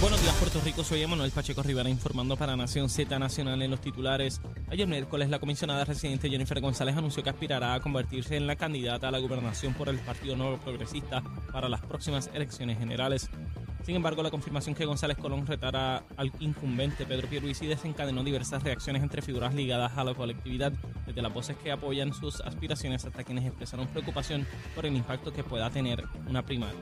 Buenos días, Puerto Rico. Soy Emanuel Pacheco Rivera informando para Nación Z Nacional en los titulares. Ayer miércoles, la comisionada residente Jennifer González anunció que aspirará a convertirse en la candidata a la gobernación por el Partido Nuevo Progresista para las próximas elecciones generales. Sin embargo, la confirmación que González Colón retara al incumbente Pedro Pierluisi desencadenó diversas reacciones entre figuras ligadas a la colectividad, desde las voces que apoyan sus aspiraciones hasta quienes expresaron preocupación por el impacto que pueda tener una primaria.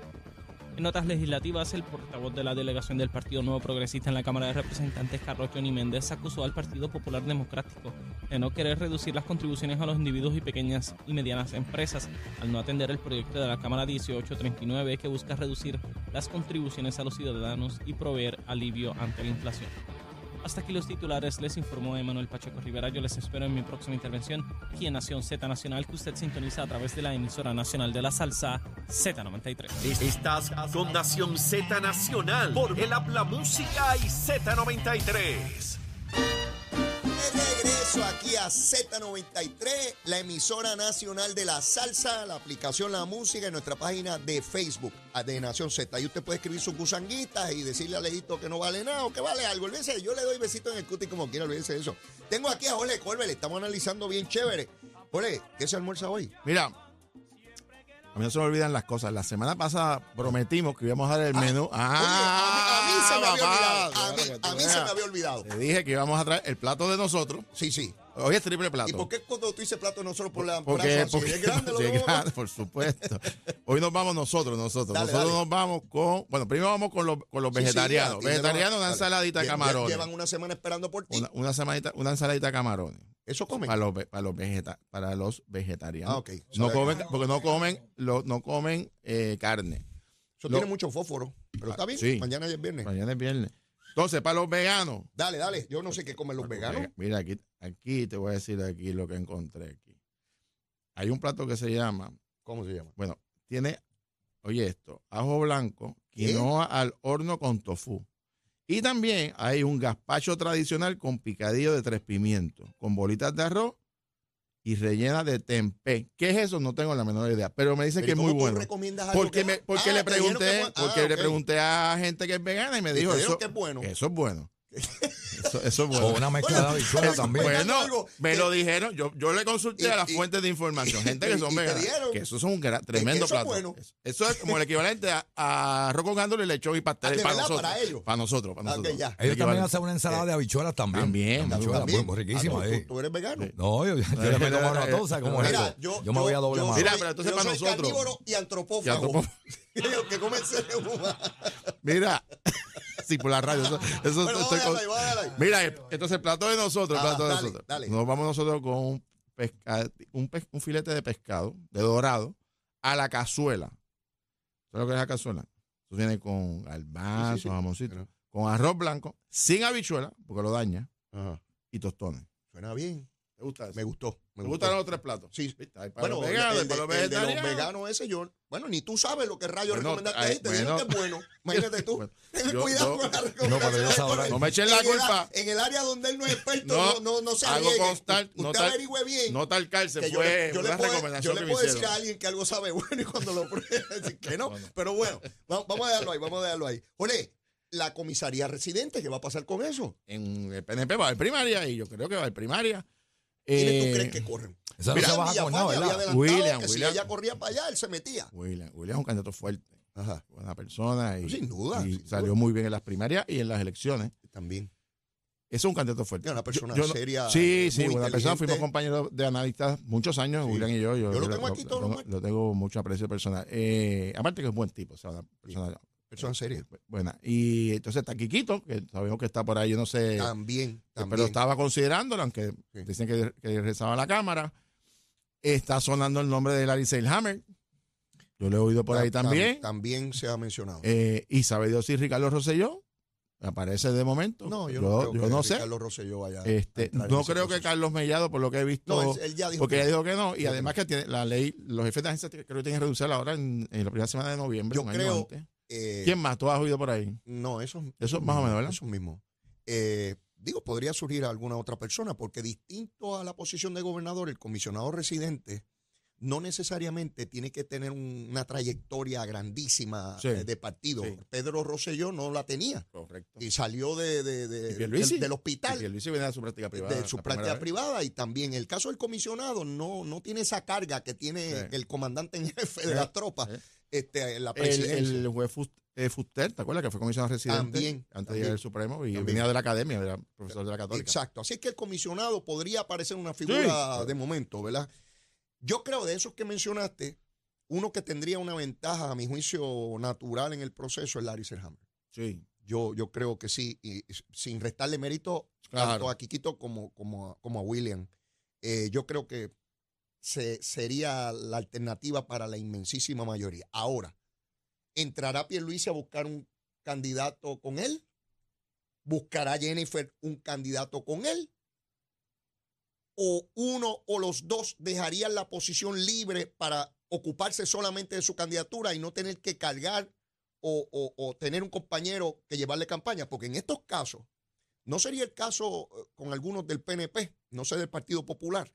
En notas legislativas, el portavoz de la delegación del Partido Nuevo Progresista en la Cámara de Representantes, Carlos Johnny Méndez, acusó al Partido Popular Democrático de no querer reducir las contribuciones a los individuos y pequeñas y medianas empresas, al no atender el proyecto de la Cámara 1839 que busca reducir las contribuciones a los ciudadanos y proveer alivio ante la inflación. Hasta aquí los titulares, les informó Emanuel Pacheco Rivera. Yo les espero en mi próxima intervención aquí en Nación Z Nacional, que usted sintoniza a través de la emisora nacional de la salsa Z93. Estás con Nación Z Nacional por el Habla Música y Z93. Regreso aquí a Z93, la emisora nacional de la salsa, la aplicación La Música y nuestra página de Facebook de Nación Z. Ahí usted puede escribir sus gusanguitas y decirle a Leito que no vale nada o que vale algo. Olvídese, yo le doy besito en el cuti como quiera, olvídese de eso. Tengo aquí a Jorge Colbert, le estamos analizando bien chévere. Jorge, ¿qué se almuerza hoy? Mira, a mí no se me olvidan las cosas. La semana pasada prometimos que íbamos a dar el menú. Ah, Oye, a mí, a mí se me había olvidado. A mí, a mí se me había olvidado. Te dije que íbamos a traer el plato de nosotros. Sí, sí. Hoy es triple plato. ¿Y por qué cuando tú dices plato no solo por la por Porque, es grande lo a grande, por supuesto. Hoy nos vamos nosotros, nosotros. Dale, nosotros dale. nos vamos con, bueno, primero vamos con los, con los Sí, vegetarianos. vegetarianos, una ensaladita de camarones. Llevan una semana esperando por ti. Una, una, semanita- una ensaladita de camarones. Eso comen. Para los, para los, vegeta- para los vegetarianos. Ah, ok. No comen, porque no comen, lo- no comen eh, carne. Eso lo- tiene mucho fósforo. Pero está bien. Sí. Mañana es viernes. Mañana es viernes. Entonces, para los veganos. Dale, dale. Yo no sé qué comen los veganos. Mira, aquí, aquí te voy a decir aquí lo que encontré aquí. Hay un plato que se llama, ¿Cómo se llama? bueno, tiene, oye esto, ajo blanco, quinoa al horno con tofu. Y también hay un gazpacho tradicional con picadillo de tres pimientos, con bolitas de arroz y rellena de tempeh. ¿Qué es eso? No tengo la menor idea, pero me dice Pero que ¿y es muy tú bueno. recomiendas algo Porque, que- me, porque Ah, le que pregunté, es bueno. porque Ah, le pregunté a gente que es vegana y me dijo eso, que es bueno. eso es bueno. Eso, eso es bueno. O una mezcla de habichuelas también. Bueno, me lo dijeron. Yo, yo le consulté Y- a las y- fuentes de información, gente y- que son dieron Que eso es un gran- tremendo eso es plato. bueno. Eso, eso es como el equivalente a, a arroz con gándole, lechón y Ah, pastel ¿de para verdad? nosotros. Para ellos. Para nosotros, para Ah, nosotros. El Ellos también hacen una ensalada de habichuelas también. También, Habichuelas, También. muy, muy riquísima. Ah, eh. ¿Tú, tú eres vegano. No, yo, yo le meto mano a todo, ¿sabes cómo es eso? yo, me voy a doble mano. Mira, pero entonces yo para soy nosotros- carnívoro y antropófago. Que. Mira, sí, por la radio. Eso, Bueno, estoy con- ahí. Mira, entonces el plato de nosotros, el Ah, plato de dale, nosotros. dale. Nos vamos nosotros con un, pesca- un, pe- un filete de pescado, de dorado, a la cazuela. ¿Sabes lo que es la cazuela? Eso viene con garbanzo, Sí, sí, sí. jamoncito, Pero- con arroz blanco, sin habichuela, porque lo daña, Ajá. y tostones. Suena bien. ¿Te gusta eso? Me gustó. Me ¿Te gustan los tres platos? Sí. Para Bueno, los veganos, el de, para los el de los veganos ese yo, bueno, ni tú sabes lo que rayos Bueno, recomendaste ahí, te dijeron bueno. que es bueno. Imagínate tú. Bueno, Ten yo- cuidado yo- con la No, recomendación. sabrá- No me echen la En el- culpa. En el área donde él no es experto, No, no, no, no se hago constar, Usted no tal- averigüe bien. No tal cárcel, que fue le, yo le puedo, yo le que puedo decir a alguien que algo sabe bueno y cuando lo pruebe decir que no. Pero bueno, va- vamos a dejarlo ahí, vamos a dejarlo ahí. Ole, la comisaría residente, ¿qué va a pasar con eso? En el PNP va a haber primaria y yo creo que va a haber primaria. ¿Quiénes Eh, tú crees que corren? Esa no Mira, se baja con nada, Villafañe había ¿verdad? adelantado William, que William. si ella corría para allá, él se metía. William, William es un candidato fuerte, Ajá. buena persona y, Sin duda, y sin salió muy bien en las primarias y en las elecciones. También. Es un candidato fuerte. Es una persona no- seria, Sí, sí, muy buena persona. inteligente. Fuimos compañeros de analistas muchos años, Sí. William y yo. Yo lo tengo aquí todos los lo, martes. lo tengo mucho aprecio personal. Eh, aparte que es buen tipo, o sea, una persona Persona seria. buena. Y entonces está Quiquito, que sabemos que está por ahí, yo no sé. También, también. Pero estaba considerándolo, aunque Sí. dicen que, que regresaba a la Cámara. Está sonando el nombre de Larry Seilhammer. Yo lo he oído por ahí Tam- también. También se ha mencionado. Eh, y sabe Dios si Ricardo Rosselló aparece de momento. no, yo, yo, no, creo yo que no sé. Rosselló vaya Este, no creo que. Carlos Mellado, por lo que he visto, No, él, él ya dijo porque que ella dijo que no. Y además que tiene la ley, los jefes de agencia creo que tienen que reducir ahora en, en la primera semana de noviembre. Yo creo- antes. Eh, ¿Quién más? ¿Tú has oído por ahí? No, eso, Eso más o menos, ¿verdad? Eso mismo. Eh, digo, podría surgir alguna otra persona, porque distinto a la posición de gobernador, el comisionado residente no necesariamente tiene que tener un- una trayectoria grandísima Sí. eh, de partido. Sí. Pedro Rosselló no la tenía Correcto. y salió de, de- de- ¿Y del, hospital. Y de su práctica privada. de su práctica privada y también el caso del comisionado no, no tiene esa carga que tiene Sí. el comandante en jefe de las tropas. Este, la El, presidencia. el juez eh, Fuster, ¿te acuerdas? Que fue comisionado residente También, antes de llegar al Supremo y También. venía de la academia, era profesor de la Católica. Exacto. Así que el comisionado podría parecer una figura Sí. de momento, ¿verdad? Yo creo de esos que mencionaste, uno que tendría una ventaja, a mi juicio, natural en el proceso es Larry Serhammer. Sí, Yo, yo creo que sí, y sin restarle mérito Claro. tanto a Quiquito como, como, a- como a William. Eh, yo creo que se, sería la alternativa para la inmensísima mayoría. Ahora, ¿entrará Pierluisi a buscar un candidato con él? ¿Buscará Jennifer un candidato con él? ¿O uno o los dos dejarían la posición libre para ocuparse solamente de su candidatura y no tener que cargar o, o- o tener un compañero que llevarle campaña, porque en estos casos, no sería el caso eh, con algunos del PNP, no sé del Partido Popular,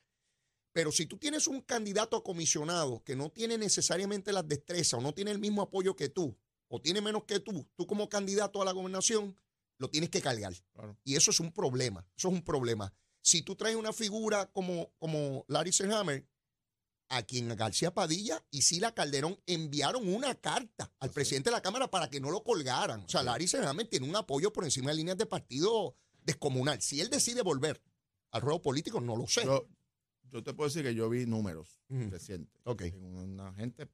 pero si tú tienes un candidato a comisionado que no tiene necesariamente las destrezas o no tiene el mismo apoyo que tú, o tiene menos que tú, tú como candidato a la gobernación, lo tienes que cargar. Claro. Y eso es un problema, eso es un problema. Si tú traes una figura como, como Larry Selhammer, a quien García Padilla y Sila Calderón enviaron una carta al presidente de la Cámara para que no lo colgaran. O sea, Larry Selhammer tiene un apoyo por encima de líneas de partido descomunal. Si él decide volver al ruedo político, no lo sé. Yo te puedo decir que yo vi números recientes. Ok. En una gente,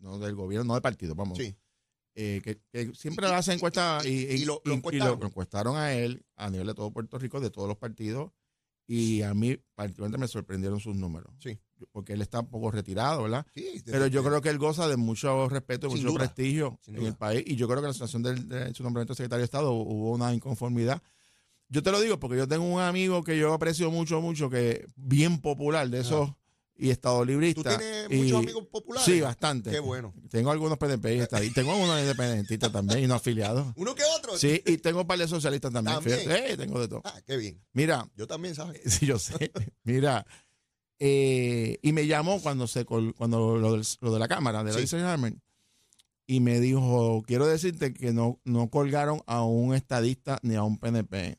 no del gobierno, no del partido, vamos. Sí. eh, que, que siempre le hacen encuestas y, y- y lo- lo encuestaron. lo encuestaron a él a nivel de todo Puerto Rico, de todos los partidos, y a mí particularmente me sorprendieron sus números. Sí. Porque él está un poco retirado, ¿verdad? Sí, Pero yo creo que él goza de mucho respeto y Sin mucho duda, prestigio sin en duda. el país. Y yo creo que en la situación del- de su nombramiento de secretario de Estado hubo una inconformidad. Yo te lo digo porque yo tengo un amigo que yo aprecio mucho, mucho, que bien popular de esos y estado ¿Tú librista. tienes y- muchos amigos populares? Sí, bastante. Qué bueno. Tengo algunos PNP y tengo algunos independentistas también y no afiliados. ¿Uno que otro? Sí, y tengo un par de socialistas también. También. fíjate. Sí, tengo de todo. Ah, qué bien. Mira, Yo también, ¿sabes? sí, yo sé. Mira, eh, y me llamó cuando se col- cuando lo, lo de la cámara de la Sí. Harman y me dijo, quiero decirte que no, no colgaron a un estadista ni a un PNP,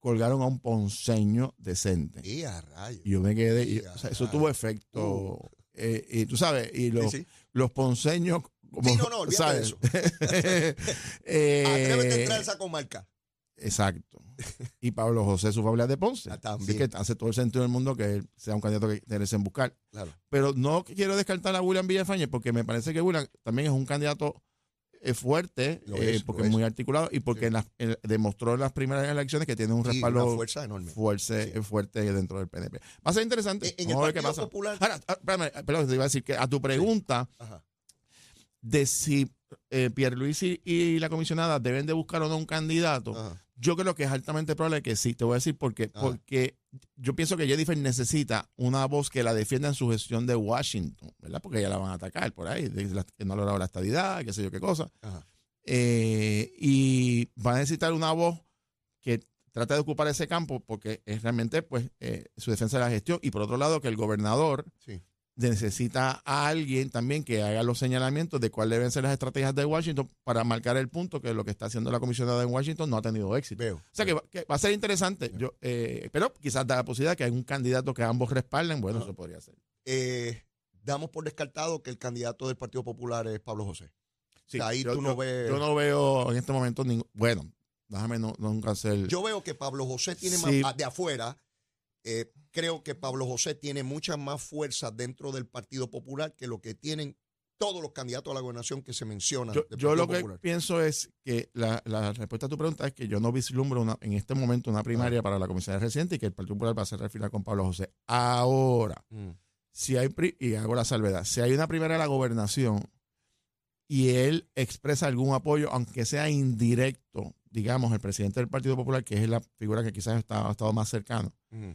colgaron a un ponceño decente. Y a rayos. Y yo me quedé, y- Sí, o sea, eso ah, tuvo efecto. eh, y tú sabes, y los, Sí, sí. los ponceños... Como, Sí, no, no, olvídate de ¿sabes? eso. Eh, Atrévete a entrar esa comarca. Exacto. Y Pablo José, su familia de Ponce. Ah, Así que hace todo el sentido del mundo que él sea un candidato que merecen buscar. Claro. Pero no quiero descartar a William Villafañe porque me parece que William también es un candidato eh, fuerte, Lo eh, es, porque es es. muy articulado y porque Sí. en las- en- demostró en las primeras elecciones que tiene un respaldo fuerza enorme. fuerte, Sí. fuerte dentro del PNP. Va a ser interesante. En- en el Vamos a ver qué Partido pasa. Popular- Ahora, ah, espérame, perdón, te iba a decir que a tu pregunta de si eh, Pierluisi y la comisionada deben de buscar o no un candidato, Ajá. yo creo que es altamente probable que sí. Te voy a decir por qué. Ajá. Porque yo pienso que Jennifer necesita una voz que la defienda en su gestión de Washington, ¿verdad? Porque ya la van a atacar por ahí, la- que no ha logrado la estadidad, qué sé yo qué cosa. Eh, y va a necesitar una voz que trate de ocupar ese campo porque es realmente pues eh, su defensa de la gestión. Y por otro lado, que el gobernador Sí. Necesita a alguien también que haga los señalamientos de cuáles deben ser las estrategias de Washington para marcar el punto que lo que está haciendo la comisionada en Washington no ha tenido éxito. Veo. O sea que va, que va a ser interesante, yo, eh, pero quizás da la posibilidad que hay un candidato que ambos respalden, bueno, eso podría ser. Eh, damos por descartado que el candidato del Partido Popular es Pablo José. Sí, ahí yo, tú no yo- ves- yo no veo en este momento ningún, bueno, déjame no, nunca hacer... Yo veo que Pablo José tiene Sí. más, de afuera, eh, creo que Pablo José tiene mucha más fuerza dentro del Partido Popular que lo que tienen todos los candidatos a la gobernación que se mencionan. Yo, yo lo que Popular. pienso es que la, la respuesta a tu pregunta es que yo no vislumbro una- en este momento una Ah. primaria para la comisaría reciente y que el Partido Popular va a cerrar fila con Pablo José. Ahora, Mm. si hay, y hago la salvedad, si hay una primaria de la gobernación y él expresa algún apoyo, aunque sea indirecto, digamos, el presidente del Partido Popular, que es la figura que quizás ha estado más cercano, Mm.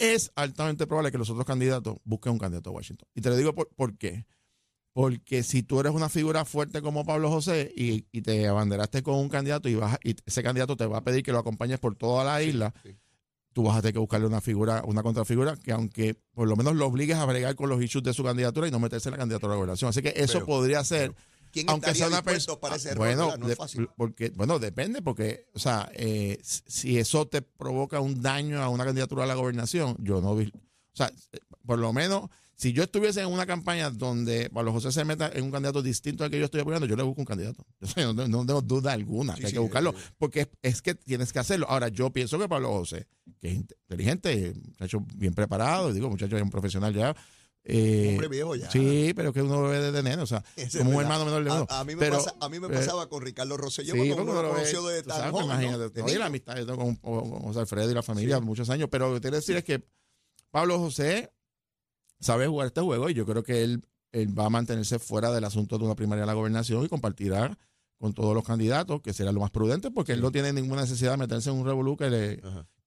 Es altamente probable que los otros candidatos busquen un candidato a Washington. Y te lo digo por, por qué. Porque si tú eres una figura fuerte como Pablo José y, y te abanderaste con un candidato y, vas, a- y ese candidato te va a pedir que lo acompañes por toda la isla, sí. tú vas a tener que buscarle una figura, una contrafigura que aunque por lo menos lo obligues a bregar con los issues de su candidatura y no meterse en la candidatura a la gobernación. Así que eso Pero- podría ser, ¿Quién aunque estaría sea una persona... para ese error? bueno, no es fácil. porque, bueno, depende, porque, o sea, eh, si- eso te provoca un daño a una candidatura a la gobernación, yo no vi, o sea, por lo menos, si yo estuviese en una campaña donde Pablo José se meta en un candidato distinto al que yo estoy apoyando, yo le busco un candidato. O sea, no, no tengo duda alguna Sí, que hay sí, que buscarlo, porque es, es que tienes que hacerlo. Ahora, yo pienso que Pablo José, que es inteligente, muchacho bien preparado, digo, muchacho es un profesional ya. Eh, Hombre viejo ya. Sí, pero que uno bebe de nene, o sea, es como un hermano menor de uno. A, a mí me Pero, pasa- a mí me eh, pasaba con Ricardo Rosselló, Sí, cuando uno lo conoció de tan sabes, joven, imagínate, De no, y la amistad yo con, con José Alfredo y la familia Sí. muchos años, pero lo que quiero decir es que Pablo José sabe jugar este juego y yo creo que él, él va a mantenerse fuera del asunto de una primaria de la gobernación y compartirá con todos los candidatos, que será lo más prudente, porque él no tiene ninguna necesidad de meterse en un revolú que, le-.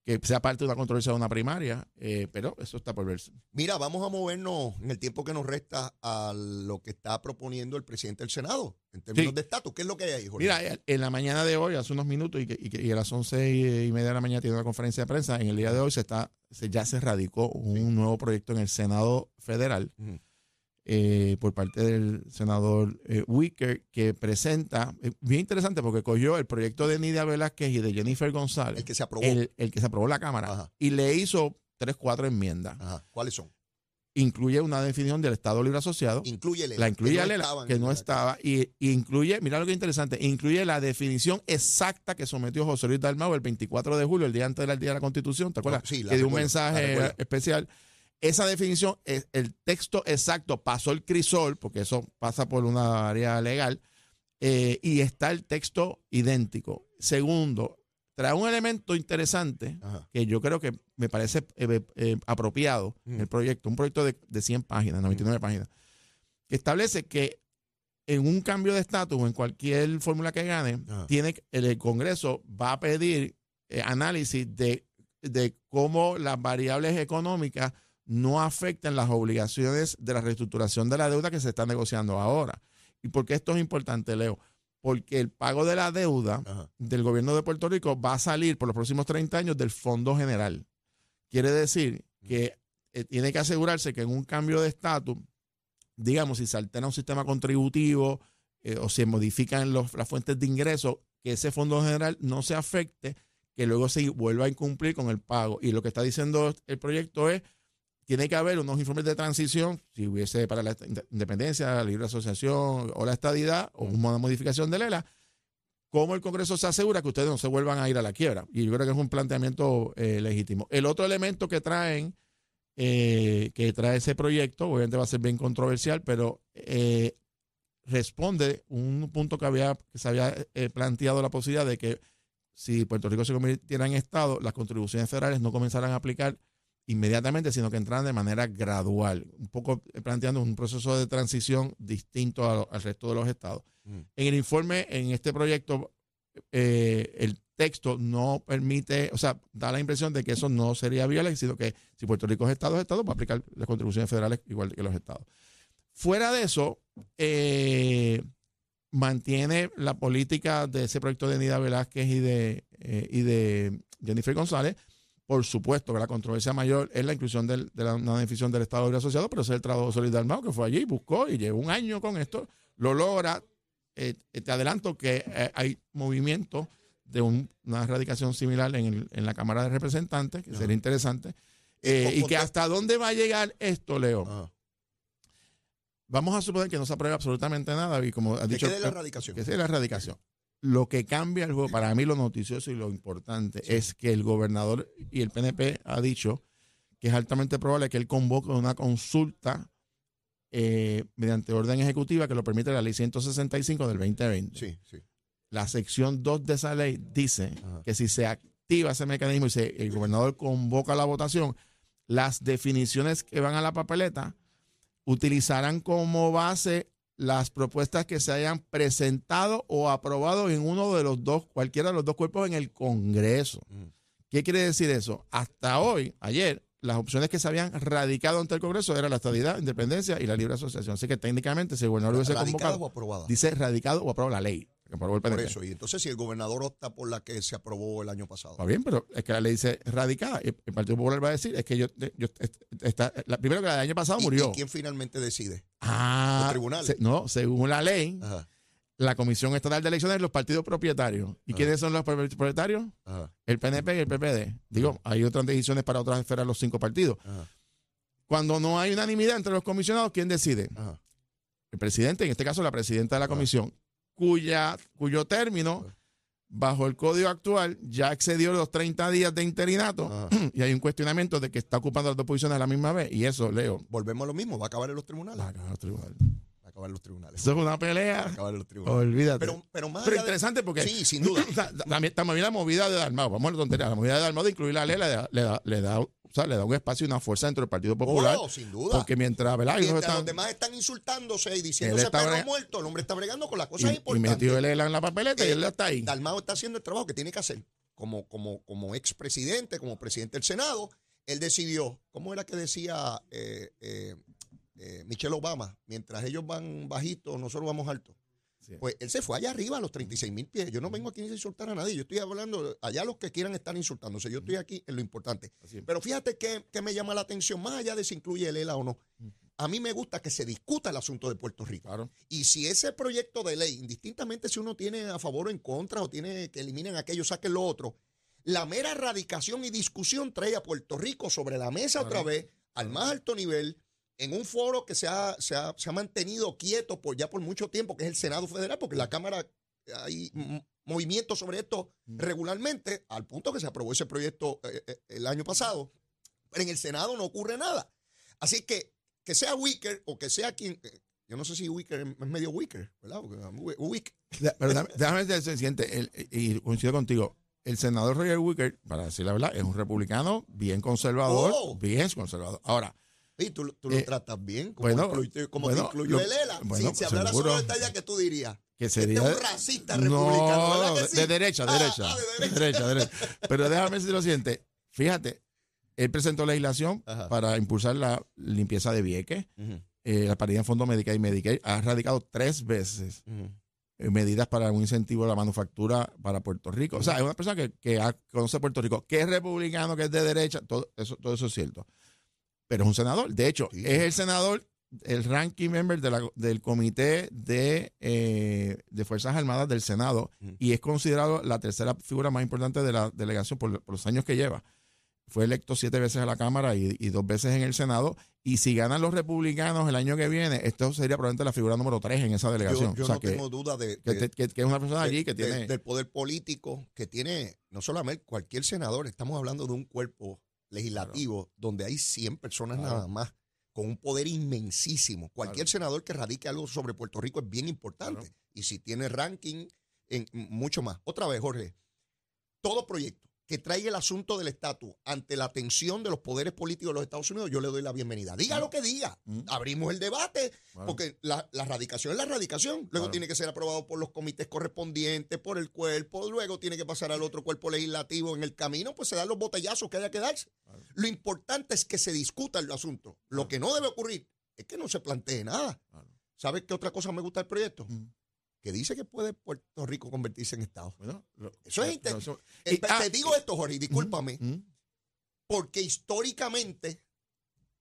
Que sea parte de una controversia de una primaria, eh, pero eso está por verse. Mira, vamos a movernos en el tiempo que nos resta a lo que está proponiendo el presidente del Senado en términos Sí. de estatus. ¿Qué es lo que hay ahí, Jorge? Mira, en la mañana de hoy, hace unos minutos, y, que- y que- y a las once y, media de la mañana tiene una conferencia de prensa, en el día de hoy se está, se, ya se radicó un nuevo proyecto en el Senado Federal. Eh, por parte del senador eh, Wicker, que presenta, eh, bien interesante porque cogió el proyecto de Nidia Velázquez y de Jennifer González, el que se aprobó. el, el que se aprobó en la Cámara, Ajá. y le hizo tres, cuatro enmiendas. Ajá. ¿Cuáles son? Incluye una definición del Estado Libre Asociado, Incluye la incluye a Lela, estaban que no estaba, y, y incluye, mira lo que es interesante, incluye la definición exacta que sometió José Luis Dalmau el 24 de julio, el día antes del Día de la Constitución, ¿te acuerdas? Oh, sí, la que dio un mensaje especial. Esa definición, es- el texto exacto pasó el crisol, porque eso pasa por una área legal, eh, y está el texto idéntico. Segundo, trae un elemento interesante Ajá. que yo creo que me parece eh, eh, apropiado en el Mm. proyecto, un proyecto de, de 100 páginas, 99 páginas, que establece que en un cambio de estatus o en cualquier fórmula que gane, Ajá. tiene el, el Congreso va a pedir eh, análisis de, de cómo las variables económicas no afectan las obligaciones de la reestructuración de la deuda que se está negociando ahora. ¿Y por qué esto es importante, Leo? Porque el pago de la deuda Ajá. del gobierno de Puerto Rico va a salir por los próximos 30 años del Fondo General. Quiere decir que eh, tiene que asegurarse que en un cambio de estatus, digamos, si se altera un sistema contributivo eh, o se modifican los- las fuentes de ingresos, que ese Fondo General no se afecte, que luego se vuelva a incumplir con el pago. Y lo que está diciendo el proyecto es, tiene que haber unos informes de transición, si hubiese para la independencia, la libre asociación o la estadidad, o una modificación de LELA, cómo el Congreso se asegura que ustedes no se vuelvan a ir a la quiebra. Y yo creo que es un planteamiento eh, legítimo. El otro elemento que traen, eh, que trae ese proyecto, obviamente va a ser bien controversial, pero eh, responde un punto que había que se había eh, planteado la posibilidad de que si Puerto Rico se convirtiera en Estado, las contribuciones federales no comenzaran a aplicar inmediatamente, sino que entraran de manera gradual, un poco eh, planteando un proceso de transición distinto a- al resto de los estados. Mm. En el informe, en este proyecto, eh, el texto no permite, o sea, da la impresión de que eso no sería viable, sino que si Puerto Rico es Estado, es Estado, va a aplicar las contribuciones federales igual que los estados. Fuera de eso, eh, mantiene la política de ese proyecto de Nida Velázquez y de, eh, y de Jennifer González. Por supuesto que la controversia mayor es la inclusión del- de la, una definición del Estado Libre Asociado, pero ese es el trabajo de Solid Dalmau, que fue allí, buscó y llevó un año con esto, lo logra. Eh, eh, te adelanto que eh, hay movimiento de un- una erradicación similar en, el- en la Cámara de Representantes, que Ajá. sería interesante. Eh, y que hasta dónde va a llegar esto, Leo. Ajá. Vamos a suponer que no se aprueba absolutamente nada y como ha ¿De dicho qué de la erradicación? que sea la erradicación. Lo que cambia el juego, para mí lo noticioso y lo importante es que el gobernador y el PNP ha dicho que es altamente probable que él convoque una consulta eh, mediante orden ejecutiva que lo permite la ley 165 del 2020. Sí, sí. La sección 2 de esa ley dice Ajá. que si se activa ese mecanismo y se, el gobernador convoca la votación, las definiciones que van a la papeleta utilizarán como base las propuestas que se hayan presentado o aprobado en uno de los dos, cualquiera de los dos cuerpos en el Congreso. Mm. ¿Qué quiere decir eso? Hasta hoy, ayer, las opciones que se habían radicado ante el Congreso eran la estadidad, independencia y la libre asociación. Así que técnicamente, si el gobernador hubiese ¿Radicada o convocado, aprobada? dice radicado o aprobado la ley. El Por PNP. eso. Y entonces, si el gobernador opta por la que se aprobó el año pasado. Está bien, pero es que la ley dice radicada. El Partido Popular va a decir, es que yo, yo está, la, primero que la del año pasado ¿Y- murió. ¿Y quién finalmente decide? Ah, ¿Los tribunales? se- no, según la ley, Ajá, la Comisión Estatal de Elecciones, los partidos propietarios. ¿Y quiénes son los pro- propietarios? ajá, El PNP y el PPD. Digo, hay otras decisiones para otras esferas, los cinco partidos. Cuando no hay unanimidad entre los comisionados, ¿quién decide? El presidente, en este caso la presidenta de la comisión, cuya, cuyo término, bajo el código actual, ya excedió los 30 días de interinato Ajá. y hay un cuestionamiento de que está ocupando las dos posiciones a la misma vez. Y eso, Leo, Volvemos a lo mismo. Va a acabar en los tribunales. va a acabar los tribunales. Acabar en los tribunales. Eso es una Va a pelea. acabar en los tribunales. Olvídate. Pero, pero más Pero de- interesante porque. Sí, sin duda. o sea, también, también la movida de Dalmau, vamos a la tontería. La movida de Dalmau de incluir la ley le da, le da, le da, o sea, le da un espacio y una fuerza dentro del Partido Popular. Oh, sin duda. Porque mientras, ¿verdad? Mientras están- los demás están insultándose y diciéndose está perro muerto, el hombre está bregando con las y, cosas y importantes. metió el ELA en la papeleta y Eh, él está ahí. Dalmao está haciendo el trabajo que tiene que hacer. Como, como, como expresidente, como presidente del Senado, él decidió, ¿cómo era que decía eh, eh, eh, Michelle Obama? Mientras ellos van bajitos, nosotros vamos altos. Sí. Pues él se fue allá arriba a los 36 mil pies. Yo no vengo aquí a insultar a nadie. Yo estoy hablando allá los que quieran estar insultándose. Yo estoy aquí en lo importante. Pero fíjate que, que me llama la atención, más allá de si incluye el ELA o no. A mí me gusta que se discuta el asunto de Puerto Rico. Claro. Y si ese proyecto de ley, indistintamente si uno tiene a favor o en contra o tiene que eliminen aquello, saquen lo otro, la mera erradicación y discusión trae a Puerto Rico sobre la mesa otra vez, al más alto nivel, en un foro que se ha, se ha, se ha mantenido quieto por ya por mucho tiempo, que es el Senado Federal, porque la Cámara hay mm, movimientos sobre esto regularmente, al punto que se aprobó ese proyecto eh, eh, el año pasado, pero en el Senado no ocurre nada. Así que que sea Wicker o que sea quien, eh, yo no sé si Wicker es medio Wicker, ¿verdad? Wick. Pero déjame, déjame ser siguiente, y coincido contigo. El senador Roger Wicker, para decir la verdad, es un republicano bien conservador, Oh. bien conservador. Ahora, Sí, tú, tú lo Eh, tratas bien, como, bueno, como bueno, te incluyó lo- el ELA. bueno, si se hablara solo de que tú dirías? que Este sería... es un racista republicano, no, ¿verdad que de, sí? de derecha, Ah, derecha, ah, de de derecha. derecha, de derecha. Pero déjame decir lo siguiente. Fíjate, él presentó legislación Ajá. para impulsar la limpieza de Vieques, eh, la paridad en Fondo Medicaid y Medicaid. Ha radicado tres veces eh, medidas para un incentivo a la manufactura para Puerto Rico. O sea, es una persona que, que conoce Puerto Rico, que es republicano, que es de derecha, todo eso, todo eso es cierto. Pero es un senador. De hecho, Sí. es el senador, el ranking member de la- del Comité de, eh, de Fuerzas Armadas del Senado y es considerado la tercera figura más importante de la delegación por, por los años que lleva. Fue electo siete veces a la Cámara y, y dos veces en el Senado. Y si ganan los republicanos el año que viene, esto sería probablemente la figura número tres en esa delegación. Yo, yo o sea, no que, tengo duda de, que, de- que- que es una persona de- allí que tiene... del poder político que tiene no solamente cualquier senador, estamos hablando de un cuerpo legislativo donde hay 100 personas Claro. nada más con un poder inmensísimo. Cualquier senador que radique algo sobre Puerto Rico es bien importante. Y si tiene ranking, en mucho más. Otra vez, Jorge, todo proyecto que traiga el asunto del estatus ante la atención de los poderes políticos de los Estados Unidos, yo le doy la bienvenida. Diga lo que diga. Mm. Abrimos el debate, porque la, la radicación es la radicación. Luego Claro. tiene que ser aprobado por los comités correspondientes, por el cuerpo, luego tiene que pasar al otro cuerpo legislativo. En el camino, pues se dan los botellazos que haya que darse. Lo importante es que se discuta el asunto. Lo que no debe ocurrir es que no se plantee nada. ¿Sabes qué otra cosa me gusta del proyecto? Mm. Que dice que puede Puerto Rico convertirse en Estado. Bueno, lo- Eso es lo- inter- eso- Eh, y- te ah, digo esto, Jorge, y discúlpame, porque históricamente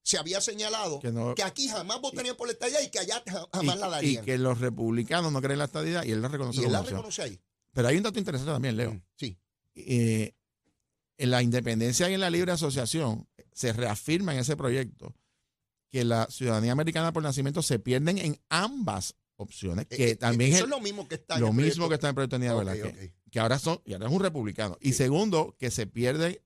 se había señalado que no- que aquí jamás votarían por la estadía y que allá ja- y, jamás la y darían. que los republicanos no creen en la estadidad y él la reconoce Y él la reconoce ahí. Pero hay un dato interesante también, Leo. Mm, Sí. Eh, en la independencia y en la libre asociación se reafirma en ese proyecto que la ciudadanía americana por nacimiento se pierden en ambas opciones, que Eh, eh, también eso es es lo mismo que está en lo el mismo que está en proyecto de Aníbal Ok, Velázquez, que ahora son, y ahora es un republicano. Y segundo, que se pierde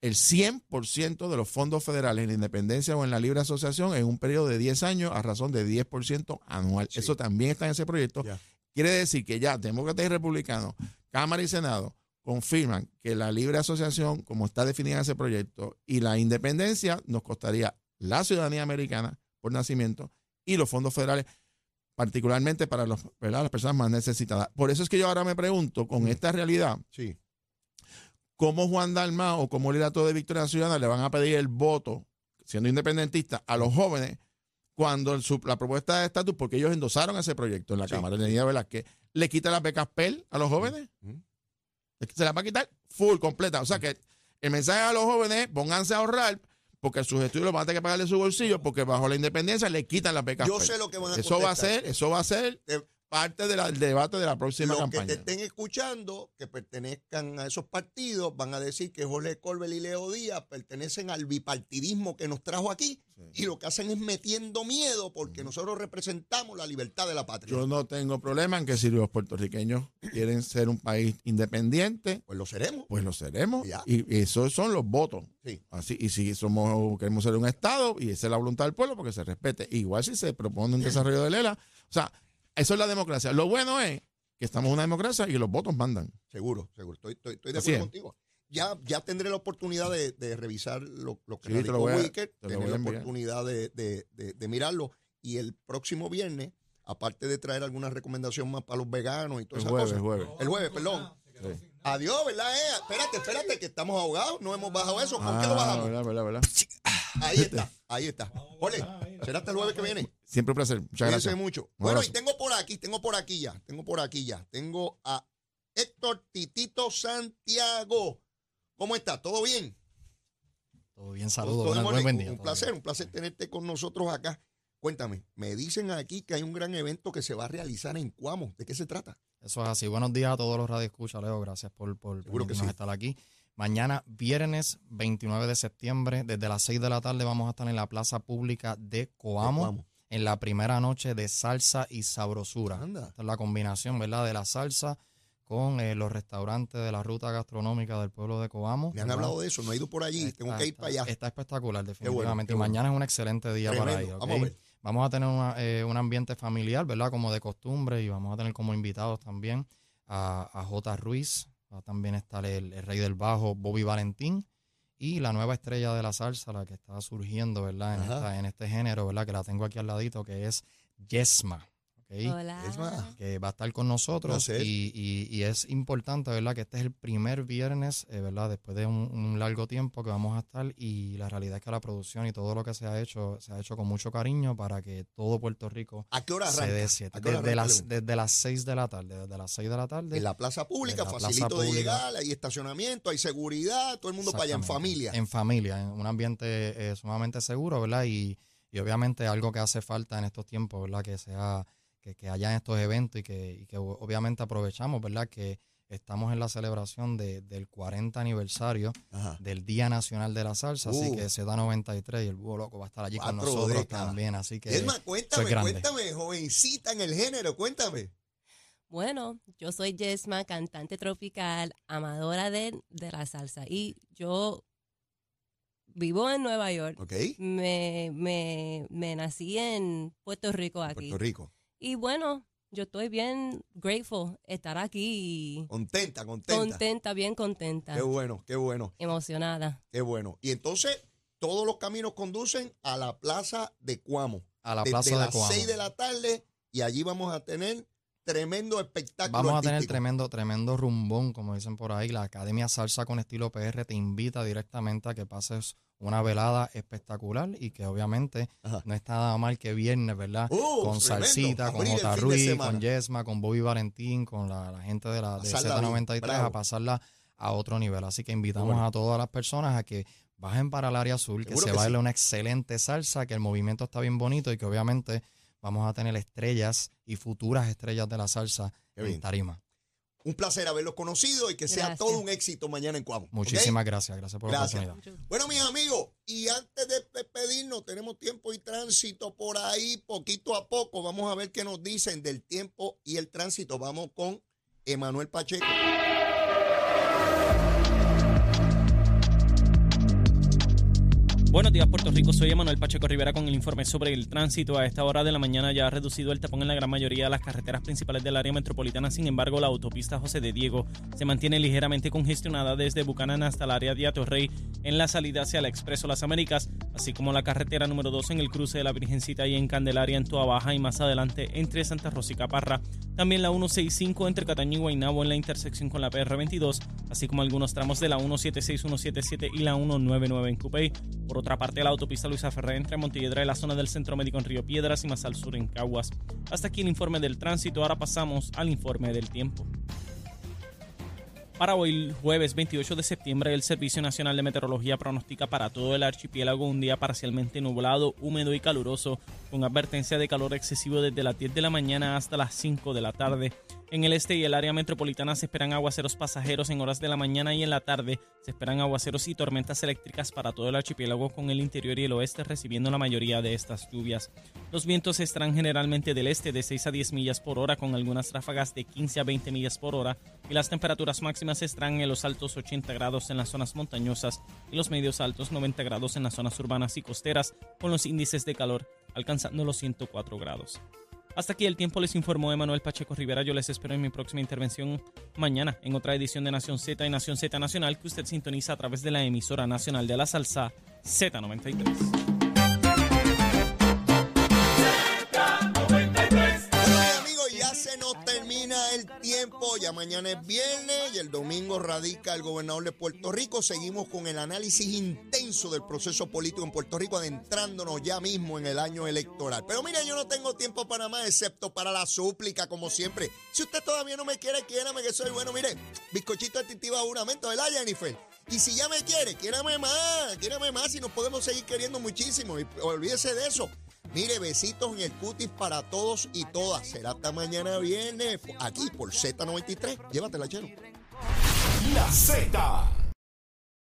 el 100% de los fondos federales en la independencia o en la libre asociación en un periodo de 10 años a razón de 10% anual. Sí. Eso también está en ese proyecto. Ya. Quiere decir que ya demócratas y republicanos, Cámara y Senado, confirman que la libre asociación, como está definida en ese proyecto, y la independencia nos costaría la ciudadanía americana por nacimiento y los fondos federales, particularmente para los, ¿verdad? las personas más necesitadas. Por eso es que yo ahora me pregunto, con esta realidad, Sí. ¿cómo Juan Dalmao o cómo el liderato de Victoria Ciudadana le van a pedir el voto, siendo independentista, a los jóvenes cuando el la propuesta de estatus, porque ellos endosaron ese proyecto en la Sí. Cámara, de Velázquez, le quita las becas PEL a los jóvenes? Se las va a quitar full, completa. O sea que el mensaje a los jóvenes, pónganse a ahorrar, porque sus estudios los van a tener que pagar de su bolsillo, porque bajo la independencia le quitan las becas Yo sé lo que van a Eso va a ser, eso va a ser Eh, parte de la- del debate de la próxima Los que campaña. te estén escuchando, que pertenezcan a esos partidos, van a decir que Jorge Colbert y Leo Díaz pertenecen al bipartidismo que nos trajo aquí y lo que hacen es metiendo miedo porque nosotros representamos la libertad de la patria. Yo no tengo problema en que si los puertorriqueños quieren ser un país independiente, pues lo seremos. pues lo seremos. Ya. Y esos son los votos. Sí. Así, y si somos, queremos ser un Estado, y esa es la voluntad del pueblo, porque se respete. Igual si se propone un desarrollo de Lela. O sea, eso es la democracia. Lo bueno es que estamos en una democracia y que los votos mandan. Seguro, seguro. Estoy, estoy, estoy de acuerdo es. contigo. Ya, ya tendré la oportunidad de, de revisar lo, lo que Sí, te radicó lo voy a- Wicker, te lo a la oportunidad de, de- de- de mirarlo. Y el próximo viernes, aparte de traer alguna recomendación más para los veganos y todas El esas jueves, cosas. jueves. El jueves, perdón. Sí. Adiós, ¿verdad? Eh? Espérate, espérate, que estamos ahogados. No hemos bajado eso. ¿Con qué lo Ah, bajamos? verdad, verdad, verdad. Ahí está, ahí está. Ole, será hasta el jueves que viene. Siempre un placer. Muchas Cuídense gracias. mucho. Un Bueno, y tengo por aquí, tengo por aquí ya, tengo por aquí ya. Tengo a Héctor Titito Santiago. ¿Cómo está? ¿Todo bien? Todo bien, saludos. Todo buen, orden. buen día. Un placer, bien. un placer tenerte con nosotros acá. Cuéntame, me dicen aquí que hay un gran evento que se va a realizar en Cuamo. ¿De qué se trata? Eso es así. Buenos días a todos los radioescuchas, Leo. Gracias por, por sí. estar aquí. Mañana, viernes 29 de septiembre, desde las 6 de la tarde, vamos a estar en la plaza pública de Coamo, De Coamo. en la primera noche de salsa y sabrosura. Anda. Esta es la combinación, ¿verdad?, de la salsa con eh, los restaurantes de la ruta gastronómica del pueblo de Coamo. Me han ¿verdad? hablado de eso, no he ido por allí, Está- tengo que ir está- para allá. Está espectacular, definitivamente. qué y bueno. mañana es un excelente día para ir. ¿ok? Vamos a ver. Vamos a tener una, eh, un ambiente familiar, ¿verdad? Como de costumbre, y vamos a tener como invitados también a, a J. Ruiz, va a también estar el, el rey del bajo, Bobby Valentín, y la nueva estrella de la salsa, la que está surgiendo, ¿verdad? En, esta- en este género, ¿verdad? Que la tengo aquí al ladito, que es Yesma. ¿Ok? Hola. Es más, que va a estar con nosotros y, y- y es importante, ¿verdad? Que este es el primer viernes, eh, ¿verdad? Después de un, un largo tiempo que vamos a estar y la realidad es que la producción y todo lo que se ha hecho, se ha hecho con mucho cariño para que todo Puerto Rico ¿a qué hora se arranca? dé siete. ¿A qué hora Desde arranca las, desde las 6 de la tarde, desde las 6 de la tarde. En la plaza pública, la plaza facilito de pública. llegar, hay estacionamiento, hay seguridad, todo el mundo para allá en familia. En familia, en un ambiente eh, sumamente seguro, ¿verdad? Y, y obviamente algo que hace falta en estos tiempos, ¿verdad? Que sea, que, que haya estos eventos y que, y que obviamente aprovechamos, ¿verdad? Que estamos en la celebración de- del 40 aniversario Ajá. del Día Nacional de la Salsa, así Uh. que Z93 y el Búho Loco va a estar allí con nosotros décadas. también, así que Esma, cuéntame, grande. cuéntame, jovencita en el género, cuéntame. Bueno, yo soy Jesma, cantante tropical, amadora de, de la salsa. Y yo vivo en Nueva York. ¿Ok? Me, me, me nací en Puerto Rico aquí. Puerto Rico. Y bueno, yo estoy bien grateful estar aquí Contenta, contenta. contenta, bien contenta, Qué bueno, qué bueno, emocionada. qué bueno. Y entonces, todos los caminos conducen a la plaza de Cuamo. a la Desde Plaza de las Coamo. 6 de la tarde y allí vamos a tener tremendo espectáculo Vamos a tener tremendo, tremendo rumbón, como dicen por ahí. La Academia Salsa con Estilo PR te invita directamente a que pases una velada espectacular y que obviamente Ajá. no está nada mal que viernes, ¿verdad? Uh, con tremendo. Salsita, con Abrir el J. fin de Ruiz, con Yesma, con Bobby Valentín, con la, la gente de la de Pasarla bien, Z93 bravo. a pasarla a otro nivel. Así que invitamos bueno. a todas las personas a que bajen para el área azul, que se que baile sí. una excelente salsa, que el movimiento está bien bonito y que obviamente vamos a tener estrellas y futuras estrellas de la salsa Qué en bien. tarima. Un placer haberlos conocido y que sea todo un éxito mañana en Cuamo. Muchísimas gracias, gracias por la Gracias. oportunidad. Bueno, mis amigos, y antes de despedirnos, tenemos tiempo y tránsito por ahí, poquito a poco. Vamos a ver qué nos dicen del tiempo y el tránsito. Vamos con Emanuel Pacheco. Buenos días, Puerto Rico. Soy Emanuel Pacheco Rivera con el informe sobre el tránsito. A esta hora de la mañana ya ha reducido el tapón en la gran mayoría de las carreteras principales del área metropolitana. Sin embargo, la autopista José de Diego se mantiene ligeramente congestionada desde Bucanán hasta el área de Atorrey en la salida hacia el Expreso Las Américas. así como la carretera número 2 en el cruce de la Virgencita y en Candelaria en Toa Baja y más adelante entre Santa Rosa y Caparra. También la 165 entre Cataño y Guaynabo en la intersección con la PR22, así como algunos tramos de la 176, 177 y la 199 en Cupey. Por otra parte, la autopista Luisa Ferrer entre Montelledra y la zona del Centro Médico en Río Piedras y más al sur en Caguas. Hasta aquí el informe del tránsito, ahora pasamos al informe del tiempo. Para hoy, jueves 28 de septiembre, el Servicio Nacional de Meteorología pronostica para todo el archipiélago un día parcialmente nublado, húmedo y caluroso, con advertencia de calor excesivo desde las 10 de la mañana hasta las 5 de la tarde. En el este y el área metropolitana se esperan aguaceros pasajeros en horas de la mañana y en la tarde. Se esperan aguaceros y tormentas eléctricas para todo el archipiélago con el interior y el oeste recibiendo la mayoría de estas lluvias. Los vientos estarán generalmente del este de 6 a 10 millas por hora con algunas ráfagas de 15 a 20 millas por hora y las temperaturas máximas estarán en los altos 80 grados en las zonas montañosas y los medios altos 90 grados en las zonas urbanas y costeras con los índices de calor alcanzando los 104 grados. Hasta aquí el tiempo les informó Emanuel Pacheco Rivera. Yo les espero en mi próxima intervención mañana en otra edición de Nación Z y Nación Z Nacional que usted sintoniza a través de la emisora nacional de la salsa Z93. Ya mañana es viernes y el domingo radica el gobernador de Puerto Rico. Seguimos con el análisis intenso del proceso político en Puerto Rico, adentrándonos ya mismo en el año electoral. Pero mire, yo no tengo tiempo para más, excepto para la súplica, como siempre. Si usted todavía no me quiere, quiérame que soy bueno. Mire, bizcochito aditivo juramento, ¿verdad, Jennifer? Y si ya me quiere, quiérame más, quiérame más y nos podemos seguir queriendo muchísimo. Y olvídese de eso. Mire, besitos en el cutis para todos y todas. Será hasta mañana viernes aquí por Z93. Llévatela, chero. La Z